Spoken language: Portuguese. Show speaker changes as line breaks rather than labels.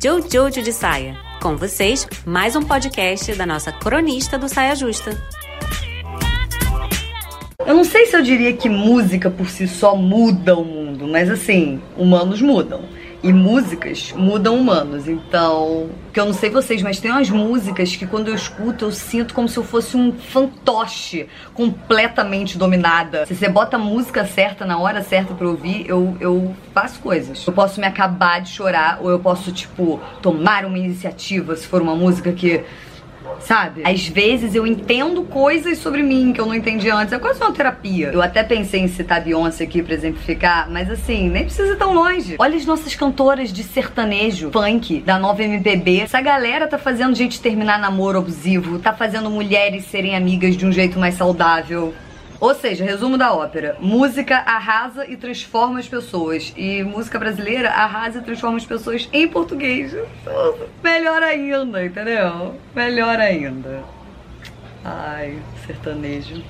Jojo de Saia. Com vocês, mais um podcast da nossa cronista do Saia Justa.
Eu não sei se eu diria que música por si só muda o mundo, mas assim, humanos mudam. E músicas mudam humanos. Então, que eu não sei vocês, mas tem umas músicas que quando eu escuto eu sinto como se eu fosse um fantoche completamente dominada. Se você bota a música certa na hora certa pra ouvir, eu, eu faço coisas. Eu posso me acabar de chorar, ou eu posso, tipo, tomar uma iniciativa se for uma música que sabe? Às vezes eu entendo coisas sobre mim que eu não entendi antes. É quase uma terapia. Eu até pensei em citar Beyoncé aqui pra exemplificar, mas assim, nem precisa ir tão longe. Olha as nossas cantoras de sertanejo, funk, da nova MPB. Essa galera tá fazendo gente terminar namoro abusivo, tá fazendo mulheres serem amigas de um jeito mais saudável. Ou seja, resumo da ópera: música arrasa e transforma as pessoas. E música brasileira arrasa e transforma as pessoas em português. Melhor ainda, entendeu? Melhor ainda. Ai, sertanejo.